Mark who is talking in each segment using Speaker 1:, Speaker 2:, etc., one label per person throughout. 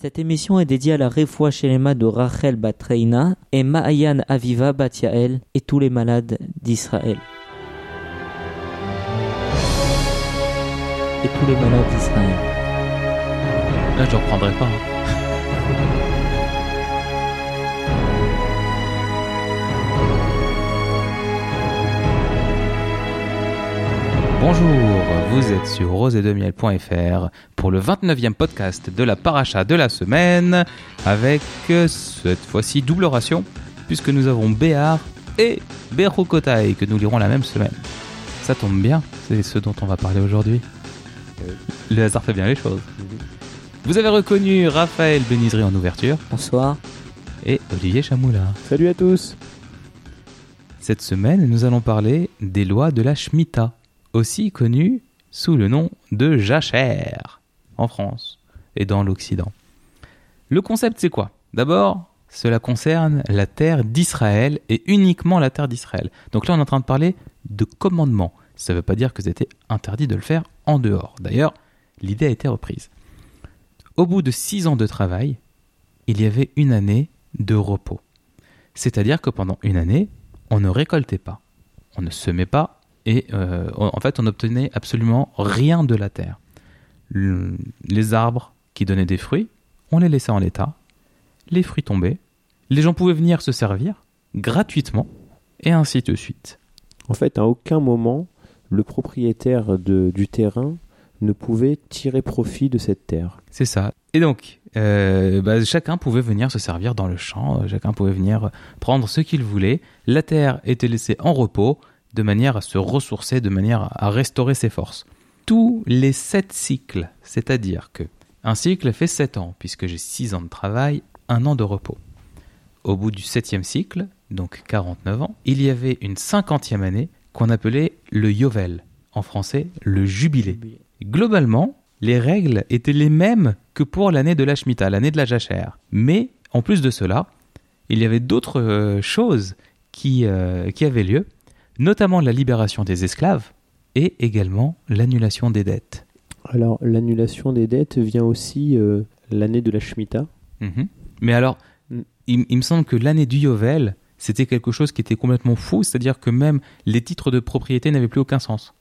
Speaker 1: Cette émission est dédiée à la Refoua Shelema de Rachel Batreina et Ma'ayan Aviva Batiael et tous les malades d'Israël. Et tous les malades d'Israël.
Speaker 2: Là, je reprendrai pas. hein. Bonjour, vous êtes sur rosedemiel.fr pour le 29e podcast de la paracha de la semaine avec euh, cette fois-ci double ration puisque nous avons Béar et Berokotai que nous lirons la même semaine. Ça tombe bien, c'est ce dont on va parler aujourd'hui. Le hasard fait bien les choses. Vous avez reconnu Raphaël Benizri en ouverture
Speaker 1: Bonsoir.
Speaker 2: et Olivier Chamoula.
Speaker 3: Salut à tous
Speaker 2: Cette semaine, nous allons parler des lois de la Shemitah, aussi connues sous le nom de jachère en France et dans l'Occident. Le concept, c'est quoi? D'abord, cela concerne la terre d'Israël et uniquement la terre d'Israël. Donc là, on est en train de parler de commandement. Ça ne veut pas dire que c'était interdit de le faire en dehors. D'ailleurs, l'idée a été reprise. Au bout de six ans de travail, il y avait une année de repos. C'est-à-dire que pendant une année, on ne récoltait pas, on ne semait pas, et euh, en fait, on n'obtenait absolument rien de la terre. Le- les arbres qui donnaient des fruits, on les laissait en l'état, les fruits tombaient, les gens pouvaient venir se servir gratuitement, et ainsi de suite.
Speaker 3: En fait, à aucun moment, le propriétaire de- du terrain ne pouvait tirer profit de cette terre.
Speaker 2: C'est ça. Et donc, euh, bah, chacun pouvait venir se servir dans le champ, euh, chacun pouvait venir prendre ce qu'il voulait. La terre était laissée en repos, de manière à se ressourcer, de manière à restaurer ses forces. Tous les sept cycles, c'est-à-dire que un cycle fait sept ans, puisque j'ai six ans de travail, un an de repos. Au bout du septième cycle, donc 49 ans, il y avait une cinquantième année qu'on appelait le Yovel, en français le jubilé. Globalement, les règles étaient les mêmes que pour l'année de la Shemitah, l'année de la Jachère. Mais, en plus de cela, il y avait d'autres euh, choses euh, qui avaient lieu, notamment la libération des esclaves et également l'annulation des dettes.
Speaker 3: Alors, l'annulation des dettes vient aussi euh, l'année de la Shemitah.
Speaker 2: Mhm. Mais alors,
Speaker 3: Mm.
Speaker 2: il, il me semble que l'année du Yovel, c'était quelque chose qui était complètement fou, c'est-à-dire que même les titres de propriété n'avaient plus aucun sens.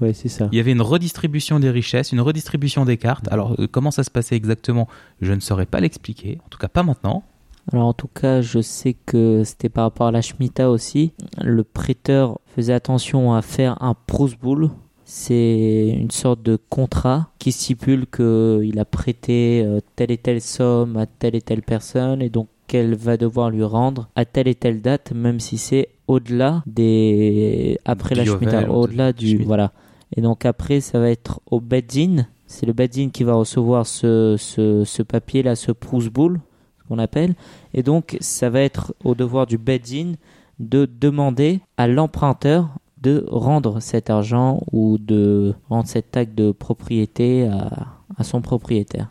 Speaker 3: Ouais, c'est ça.
Speaker 2: Il y avait une redistribution des richesses, une redistribution des cartes. Alors, euh, comment ça se passait exactement Je ne saurais pas l'expliquer, en tout cas pas maintenant.
Speaker 1: Alors en tout cas, je sais que c'était par rapport à la Shemitah aussi. Le prêteur faisait attention à faire un prosboul. C'est une sorte de contrat qui stipule qu'il a prêté euh, telle et telle somme à telle et telle personne et donc qu'elle va devoir lui rendre à telle et telle date, même si c'est au-delà des après la Shemitah, au-delà du
Speaker 2: Shemitah.
Speaker 1: voilà. Et donc après, ça va être au Beddin. C'est le Beddin qui va recevoir ce, ce, ce papier-là, ce prosboul, ce qu'on appelle. Et donc, ça va être au devoir du Beddin de demander à l'emprunteur de rendre cet argent ou de rendre cet acte de propriété à, son propriétaire.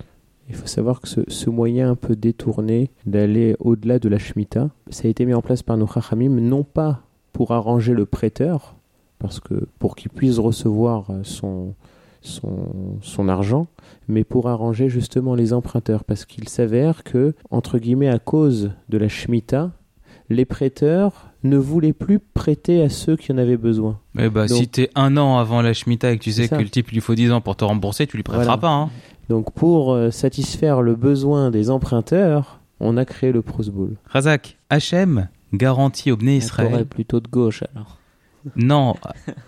Speaker 3: Il faut savoir que ce, moyen un peu détourné d'aller au-delà de la Shemitah, ça a été mis en place par nos Chachamim, non pas pour arranger le prêteur, parce que pour qu'il puisse recevoir son, son, son argent, mais pour arranger justement les emprunteurs, parce qu'il s'avère que, entre guillemets, à cause de la Shemitah, les prêteurs ne voulaient plus prêter à ceux qui en avaient besoin.
Speaker 2: Mais bah,
Speaker 3: Donc-
Speaker 2: si t'es un an avant la Shemitah et que tu sais que le type lui faut 10 ans pour te rembourser, tu lui prêteras
Speaker 3: Voilà.
Speaker 2: pas. Hein.
Speaker 3: Donc pour euh, satisfaire le besoin des emprunteurs, on a créé le Prosboul.
Speaker 2: Razak, Hachem garantit au Bné Israël.
Speaker 1: plutôt de gauche alors.
Speaker 2: Non,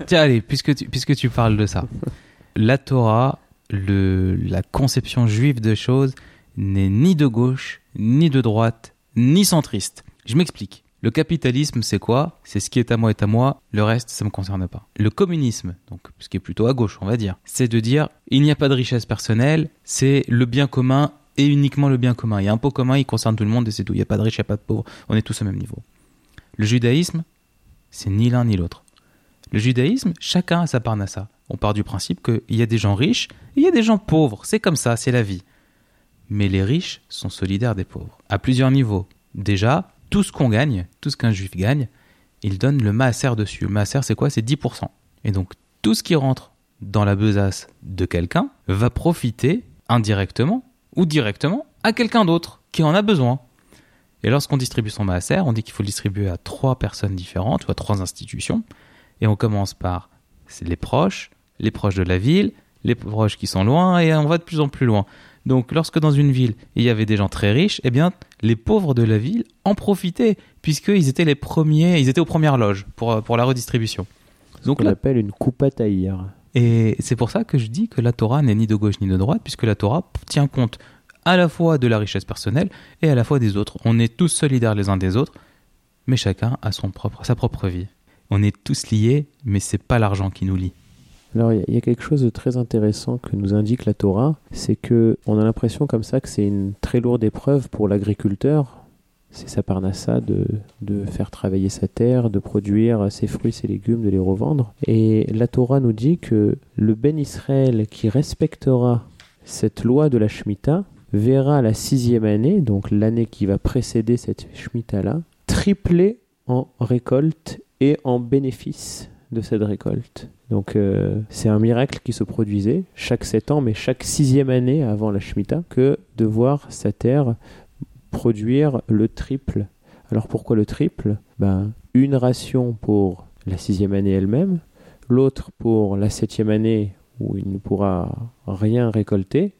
Speaker 2: tiens, allez, puisque tu, puisque tu parles de ça. La Torah, la conception juive de choses, n'est ni de gauche, ni de droite, ni centriste. Je m'explique. Le capitalisme, c'est quoi? C'est ce qui est à moi est à moi, le reste, ça me concerne pas. Le communisme, donc ce qui est plutôt à gauche, on va dire, c'est de dire il n'y a pas de richesse personnelle, c'est le bien commun et uniquement le bien commun. Il y a un pot commun, il concerne tout le monde et c'est tout. Il n'y a pas de riche, il n'y a pas de pauvre, on est tous au même niveau. Le judaïsme, c'est ni l'un ni l'autre. Le judaïsme, chacun a sa parnassa. On part du principe qu'il y a des gens riches et il y a des gens pauvres. C'est comme ça, c'est la vie. Mais les riches sont solidaires des pauvres. À plusieurs niveaux. Déjà, tout ce qu'on gagne, tout ce qu'un juif gagne, il donne le maaser dessus. Le maaser, c'est quoi? C'est 10%. Et donc, tout ce qui rentre dans la besace de quelqu'un va profiter indirectement ou directement à quelqu'un d'autre qui en a besoin. Et lorsqu'on distribue son maaser, on dit qu'il faut le distribuer à trois personnes différentes ou à trois institutions. Et on commence par les proches, les proches de la ville, les proches qui sont loin, et on va de plus en plus loin. Donc lorsque dans une ville, il y avait des gens très riches, eh bien, les pauvres de la ville en profitaient, puisqu'ils étaient les premiers, ils étaient aux premières loges pour, pour la redistribution.
Speaker 3: Donc, on appelle une coupa taïr.
Speaker 2: Et c'est pour ça que je dis que la Torah n'est ni de gauche ni de droite, puisque la Torah tient compte à la fois de la richesse personnelle et à la fois des autres. On est tous solidaires les uns des autres, mais chacun a son propre, sa propre vie. On est tous liés, mais c'est pas l'argent qui nous lie.
Speaker 3: Alors il y, a quelque chose de très intéressant que nous indique la Torah, c'est que on a l'impression comme ça que c'est une très lourde épreuve pour l'agriculteur. C'est sa parnassa de, de faire travailler sa terre, de produire ses fruits, ses légumes, de les revendre. Et la Torah nous dit que le Ben Israël qui respectera cette loi de la Shemitah verra la sixième année, donc l'année qui va précéder cette Shemitah-là, tripler en récolte et en bénéfice de cette récolte. Donc euh, c'est un miracle qui se produisait chaque sept ans, mais chaque sixième année avant la Shemitah, que de voir sa terre produire le triple. Alors pourquoi le triple? Ben, Une ration pour la sixième année elle-même, l'autre pour la septième année où il ne pourra rien récolter,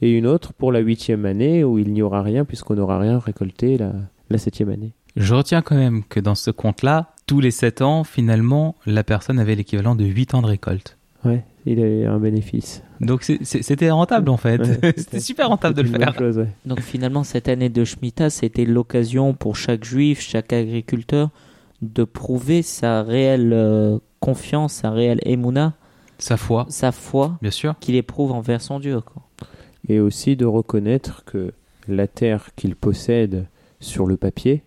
Speaker 3: et une autre pour la huitième année où il n'y aura rien puisqu'on n'aura rien récolté la, la septième année.
Speaker 2: Je retiens quand même que dans ce compte-là, tous les 7 ans, finalement, la personne avait l'équivalent de 8 ans de récolte.
Speaker 3: Ouais, il avait un bénéfice.
Speaker 2: Donc c'était rentable en fait. c'était super rentable de le faire.
Speaker 1: Donc finalement, cette année de Shemitah, c'était l'occasion pour chaque juif, chaque agriculteur, de prouver sa réelle euh, confiance, sa réelle émouna.
Speaker 2: Sa foi.
Speaker 1: Sa foi.
Speaker 2: Bien sûr.
Speaker 1: Qu'il éprouve envers son Dieu. Quoi.
Speaker 3: Et aussi de reconnaître que la terre qu'il possède sur le papier,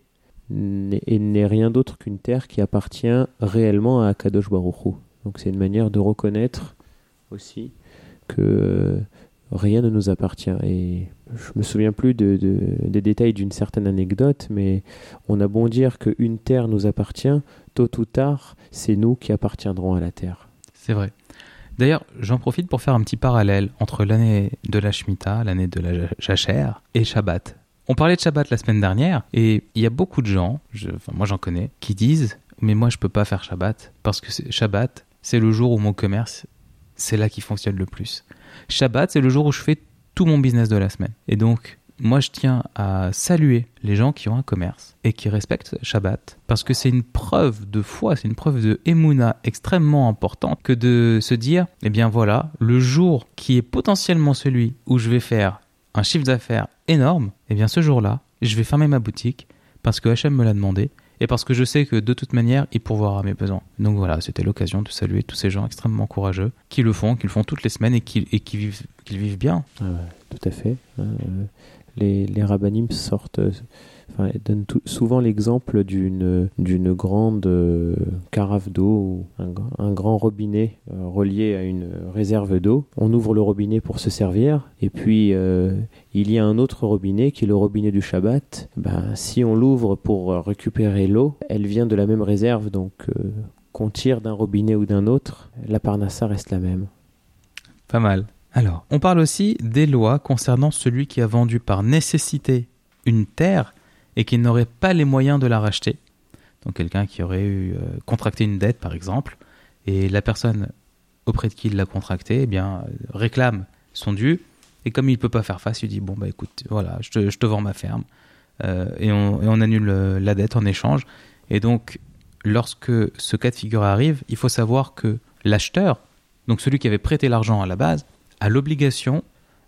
Speaker 3: n'est rien d'autre qu'une terre qui appartient réellement à Kadosh Baruch Donc c'est une manière de reconnaître aussi que rien ne nous appartient. Et je me souviens plus de, des détails d'une certaine anecdote, mais on a bon dire qu'une terre nous appartient, tôt ou tard, c'est nous qui appartiendrons à la terre.
Speaker 2: C'est vrai. D'ailleurs, j'en profite pour faire un petit parallèle entre l'année de la Shemitah, l'année de la Jachère, et Shabbat. On parlait de Shabbat la semaine dernière et il y a beaucoup de gens, moi j'en connais, qui disent mais moi je peux pas faire Shabbat parce que Shabbat c'est le jour où mon commerce c'est là qui fonctionne le plus. Shabbat c'est le jour où je fais tout mon business de la semaine et donc moi je tiens à saluer les gens qui ont un commerce et qui respectent Shabbat parce que c'est une preuve de foi, c'est une preuve de emuna extrêmement importante que de se dire eh bien voilà le jour qui est potentiellement celui où je vais faire un chiffre d'affaires énorme, et eh bien ce jour-là, je vais fermer ma boutique parce que HM me l'a demandé et parce que je sais que de toute manière, il pourvoira à mes besoins. Donc voilà, c'était l'occasion de saluer tous ces gens extrêmement courageux qui le font, qui le font toutes les semaines et qui, vivent, bien.
Speaker 3: Tout à fait. Euh, les, les sortent Elle donne souvent l'exemple d'une d'une grande euh, carafe d'eau, un, un, grand robinet euh, relié à une réserve d'eau. On ouvre le robinet pour se servir, et puis euh, il y a un autre robinet qui est le robinet du Shabbat. Ben, si on l'ouvre pour récupérer l'eau, elle vient de la même réserve, donc qu'on tire d'un robinet ou d'un autre, la parnassa reste la même.
Speaker 2: Pas mal. Alors, on parle aussi des lois concernant celui qui a vendu par nécessité une terre et qui n'aurait pas les moyens de la racheter. Donc quelqu'un qui aurait eu, euh, contracté une dette par exemple, et la personne auprès de qui il l'a contracté eh bien, euh, réclame son dû, et comme il ne peut pas faire face, il dit, bon bah écoute, voilà, je te, je te vends ma ferme, euh, et, on, et, on, annule la dette en échange. Et donc, lorsque ce cas de figure arrive, il faut savoir que l'acheteur, donc celui qui avait prêté l'argent à la base, a l'obligation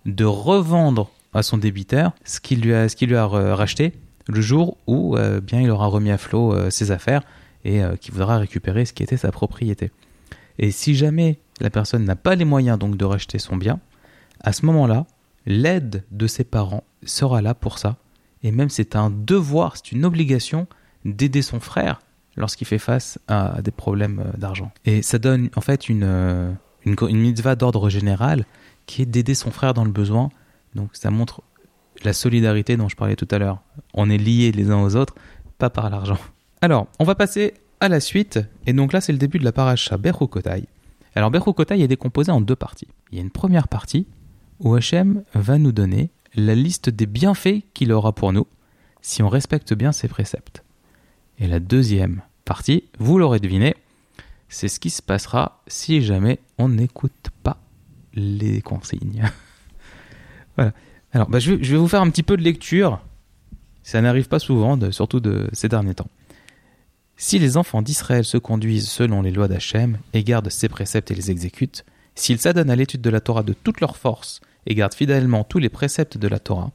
Speaker 2: de revendre à son débiteur ce qu'il lui qu'il lui a racheté le jour où euh, bien il aura remis à flot euh, ses affaires et euh, qu'il voudra récupérer ce qui était sa propriété. Et si jamais la personne n'a pas les moyens donc de racheter son bien, à ce moment-là, l'aide de ses parents sera là pour ça. Et même c'est un devoir, c'est une obligation d'aider son frère lorsqu'il fait face à des problèmes d'argent. Et ça donne en fait une, une, une mitzvah d'ordre général qui est d'aider son frère dans le besoin. Donc ça montre la solidarité dont je parlais tout à l'heure. On est liés les uns aux autres, pas par l'argent. Alors, on va passer à la suite, et donc là c'est le début de la paracha Bechukotai. Alors Bechukotai est décomposé en deux parties. Il y a une première partie où Hachem va nous donner la liste des bienfaits qu'il aura pour nous si on respecte bien ses préceptes. Et la deuxième partie, vous l'aurez deviné, c'est ce qui se passera si jamais on n'écoute pas les consignes. voilà. Alors, bah, je, vais, vous faire un petit peu de lecture. Ça n'arrive pas souvent, surtout de ces derniers temps. Si les enfants d'Israël se conduisent selon les lois d'Hachem et gardent ses préceptes et les exécutent, s'ils s'adonnent à l'étude de la Torah de toute leur force et gardent fidèlement tous les préceptes de la Torah,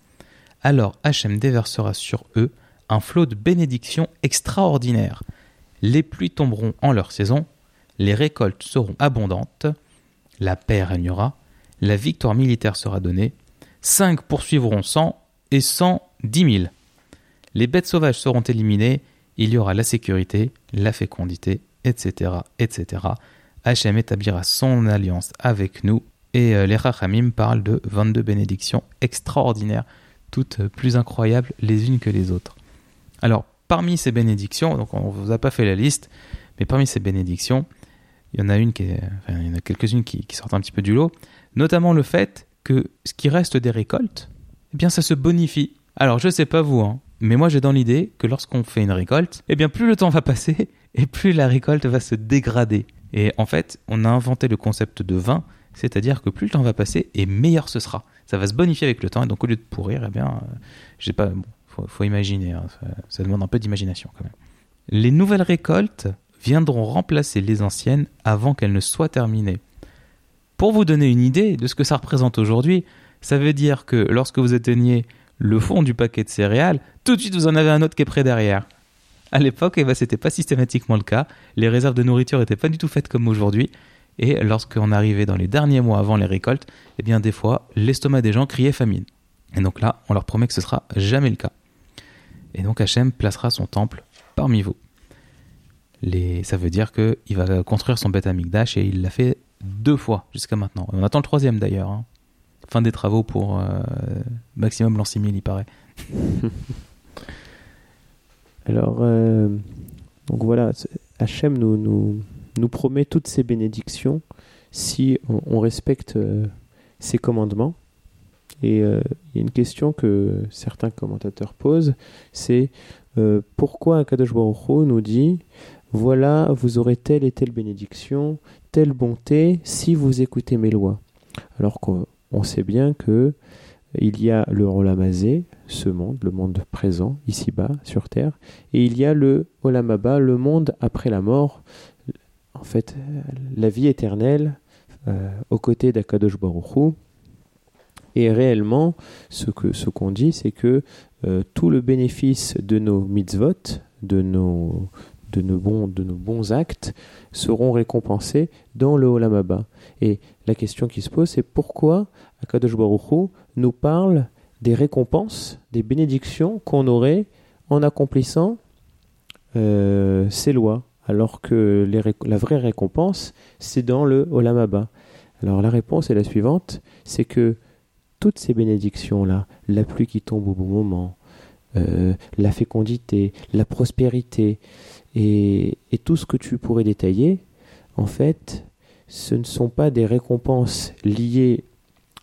Speaker 2: alors Hachem déversera sur eux un flot de bénédictions extraordinaires. Les pluies tomberont en leur saison, les récoltes seront abondantes, la paix régnera, la victoire militaire sera donnée, cinq poursuivront cent et cent dix mille. Les bêtes sauvages seront éliminées, il y aura la sécurité, la fécondité, etc., etc. Établira son alliance avec nous et euh, les Rachamim parlent de 22 bénédictions extraordinaires, toutes plus incroyables les unes que les autres. Alors, parmi ces bénédictions, donc on ne vous a pas fait la liste, mais parmi ces bénédictions, il y en a une qui il y en a quelques-unes qui, sortent un petit peu du lot, notamment le fait que ce qui reste des récoltes, eh bien ça se bonifie. Alors je sais pas vous, hein, mais moi j'ai dans l'idée que lorsqu'on fait une récolte, eh bien plus le temps va passer et plus la récolte va se dégrader. Et en fait, on a inventé le concept de vin, c'est-à-dire que plus le temps va passer et meilleur ce sera. Ça va se bonifier avec le temps et donc au lieu de pourrir, eh bien, euh, j'ai pas, bon, faut, imaginer, hein, ça demande un peu d'imagination quand même. Les nouvelles récoltes viendront remplacer les anciennes avant qu'elles ne soient terminées. Pour vous donner une idée de ce que ça représente aujourd'hui, ça veut dire que lorsque vous atteignez le fond du paquet de céréales, tout de suite vous en avez un autre qui est près derrière. À l'époque, eh ben, ce n'était pas systématiquement le cas. Les réserves de nourriture n'étaient pas du tout faites comme aujourd'hui. Et lorsqu'on arrivait dans les derniers mois avant les récoltes, eh bien des fois, l'estomac des gens criait famine. Et donc là, on leur promet que ce sera jamais le cas. Et donc Hachem placera son temple parmi vous ça veut dire qu'il va construire son Beth Amikdash et il l'a fait deux fois jusqu'à maintenant. on attend le troisième d'ailleurs. Hein. Fin des travaux pour euh, maximum l'an 6000, il paraît.
Speaker 3: Alors, euh, donc voilà, Hachem nous, nous, promet toutes ces bénédictions si on, respecte euh, ses commandements. Et il y a une question que certains commentateurs posent, c'est pourquoi Akadosh Baruch nous dit voilà, vous aurez telle et telle bénédiction, telle bonté si vous écoutez mes lois. Alors qu'on sait bien que il y a le Olamazé, ce monde, le monde présent, ici-bas, sur terre, et il y a le Olamaba, le monde après la mort, en fait, la vie éternelle, euh, aux côtés d'Akadosh Baruch Et réellement, ce qu'on ce qu'on dit, c'est que euh, tout le bénéfice de nos mitzvot, de nos, de nos bons, actes seront récompensés dans le Olamaba. Et la question qui se pose, c'est pourquoi Akadosh Baruch nous parle des récompenses, des bénédictions qu'on aurait en accomplissant euh, ces lois, alors que la vraie récompense, c'est dans le Olamaba. Alors la réponse est la suivante, c'est que toutes ces bénédictions-là, la pluie qui tombe au bon moment, euh, la fécondité, la prospérité, et, tout ce que tu pourrais détailler, en fait, ce ne sont pas des récompenses liées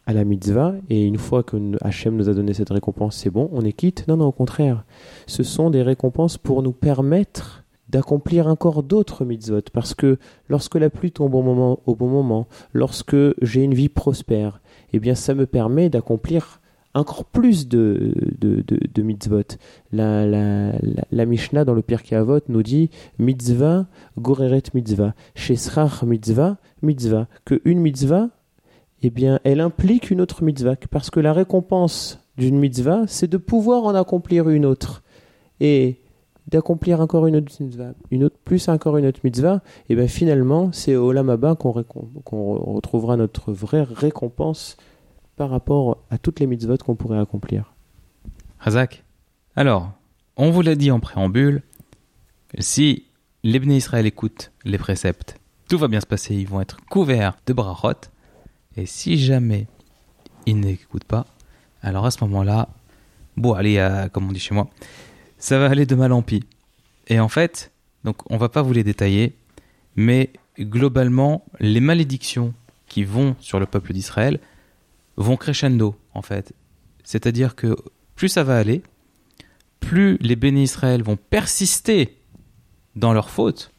Speaker 3: à la mitzvah, et une fois que Hachem nous a donné cette récompense, c'est bon, on est quitte. Non, non, au contraire. Ce sont des récompenses pour nous permettre d'accomplir encore d'autres mitzvot. Parce que lorsque la pluie tombe au, moment, au bon moment, lorsque j'ai une vie prospère, eh bien, ça me permet d'accomplir encore plus de, de, de, mitzvot. La, la, la, Mishnah dans le Pirkei Avot nous dit mitzvah, goreret mitzvah, shesrach mitzvah, mitzvah. Que une mitzvah, eh bien, elle implique une autre mitzvah. Parce que la récompense d'une mitzvah, c'est de pouvoir en accomplir une autre. Et d'accomplir encore une autre mitzvah, une autre, plus encore une autre mitzvah, et bien finalement, c'est au Lamaba qu'on retrouvera notre vraie récompense par rapport à toutes les mitzvot qu'on pourrait accomplir.
Speaker 2: Razak, alors, on vous l'a dit en préambule, si les Israël écoutent les préceptes, tout va bien se passer, ils vont être couverts de brachot, et si jamais ils n'écoutent pas, alors à ce moment-là, bon, allez, comme on dit chez moi, ça va aller de mal en pis. Et en fait, donc on va pas vous les détailler, mais globalement, les malédictions qui vont sur le peuple d'Israël, vont crescendo, en fait. C'est-à-dire que plus ça va aller, plus les bénis Israël vont persister dans leurs fautes,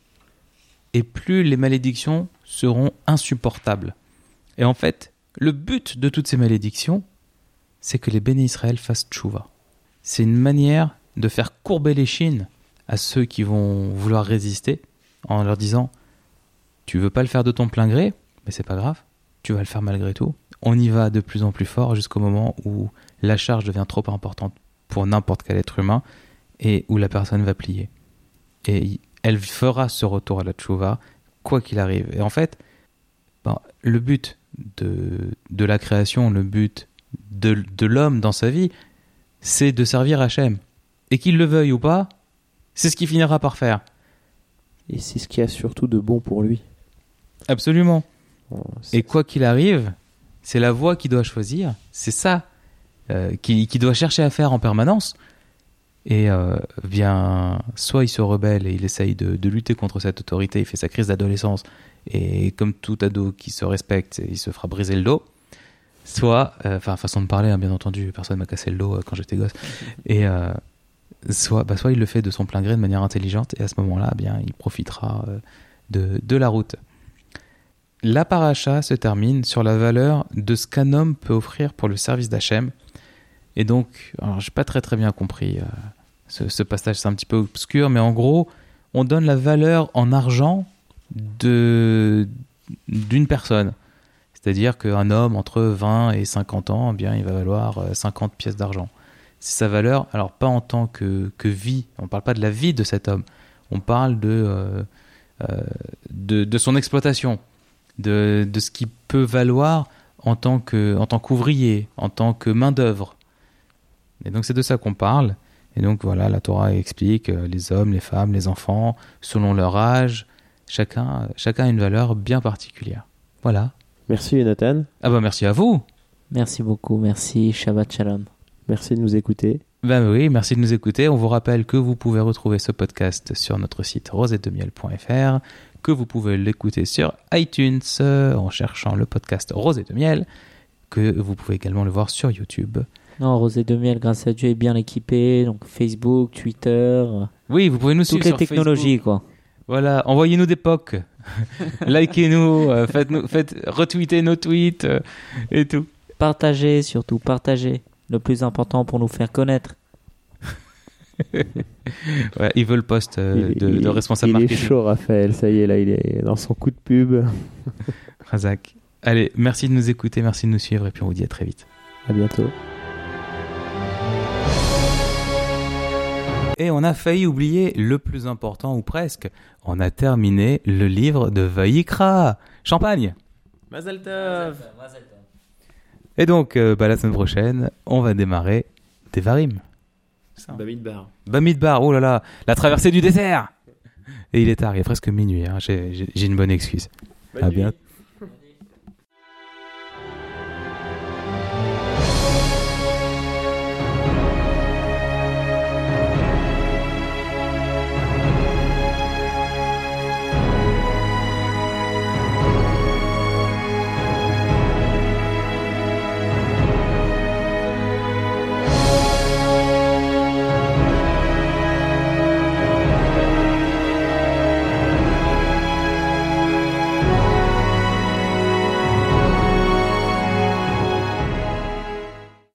Speaker 2: et plus les malédictions seront insupportables. Et en fait, le but de toutes ces malédictions, c'est que les bénis Israël fassent tchouva. C'est une manière de faire courber les à ceux qui vont vouloir résister en leur disant Tu veux pas le faire de ton plein gré, mais c'est pas grave, tu vas le faire malgré tout. On y va de plus en plus fort jusqu'au moment où la charge devient trop importante pour n'importe quel être humain et où la personne va plier. Et elle fera ce retour à la tchouva, quoi qu'il arrive. Et en fait, ben, le but de, de la création, le but de, de l'homme dans sa vie, c'est de servir Hachem. Et qu'il le veuille ou pas, c'est ce qu'il finira par faire.
Speaker 3: Et c'est ce qu'il y a surtout de bon pour lui.
Speaker 2: Absolument.
Speaker 3: Bon, c'est-
Speaker 2: Et quoi qu'il arrive, c'est la voie qu'il doit choisir. C'est ça euh, qu'il doit chercher à faire en permanence. Et euh, bien, soit il se rebelle et il essaye de, lutter contre cette autorité, il fait sa crise d'adolescence, et comme tout ado qui se respecte, il se fera briser le dos. Soit, euh, enfin, façon de parler, hein, bien entendu, personne m'a cassé le dos euh, quand j'étais gosse. Et euh, soit, bah, soit il le fait de son plein gré de manière intelligente, et à ce moment-là, eh bien, il profitera euh, de la route. La paracha se termine sur la valeur de ce qu'un homme peut offrir pour le service d'Hachem. Et donc, alors j'ai pas très très bien compris euh, ce, passage, c'est un petit peu obscur, mais en gros, on donne la valeur en argent de d'une personne. C'est-à-dire qu'un homme entre 20 et 50 ans, eh bien, il va valoir euh, 50 pièces d'argent. C'est sa valeur, alors pas en tant que, que vie, on parle pas de la vie de cet homme, on parle de, euh, euh, de son exploitation, de, de ce qu'il peut valoir en tant que en tant qu'ouvrier, en tant que main d'œuvre. Et donc c'est de ça qu'on parle. Et donc voilà, la Torah explique euh, les hommes, les femmes, les enfants, selon leur âge, chacun chacun a une valeur bien particulière. Voilà.
Speaker 3: Merci Jonathan.
Speaker 2: Ah bah merci à vous.
Speaker 1: Merci beaucoup, merci, Shabbat Shalom.
Speaker 3: Merci de nous écouter.
Speaker 2: Ben oui, merci de nous écouter. On vous rappelle que vous pouvez retrouver ce podcast sur notre site rosetdemiel.fr, que vous pouvez l'écouter sur iTunes euh, en cherchant le podcast Rosé de Miel, que vous pouvez également le voir sur YouTube.
Speaker 1: Non, Rosé de Miel, grâce à Dieu, est bien équipé. Donc Facebook, Twitter,
Speaker 2: Oui, vous pouvez nous
Speaker 1: toutes
Speaker 2: suivre
Speaker 1: les
Speaker 2: sur
Speaker 1: technologies, quoi.
Speaker 2: Voilà, envoyez-nous des POC, likez-nous, euh, faites-nous, faites retweeter nos tweets euh, et tout.
Speaker 1: Partagez, surtout, partagez. Le plus important pour nous faire connaître.
Speaker 2: Ouais, ils veulent poste euh,
Speaker 3: Il-
Speaker 2: de,
Speaker 3: il-
Speaker 2: de responsable
Speaker 3: Il est
Speaker 2: marketing.
Speaker 3: chaud Raphaël, ça y est là, il est dans son coup de pub.
Speaker 2: Razak. Allez, merci de nous écouter, merci de nous suivre et puis on vous dit à très vite.
Speaker 3: À bientôt.
Speaker 2: Et on a failli oublier le plus important ou presque. On a terminé le livre de Vaïkra. Champagne. Mazel tov. Et donc, euh, bah, la semaine prochaine, on va démarrer Devarim.
Speaker 3: Bamidbar.
Speaker 2: Bamidbar, oh là là, la traversée du désert. Et il est tard, il est presque minuit. hein. J'ai une bonne excuse. À bientôt.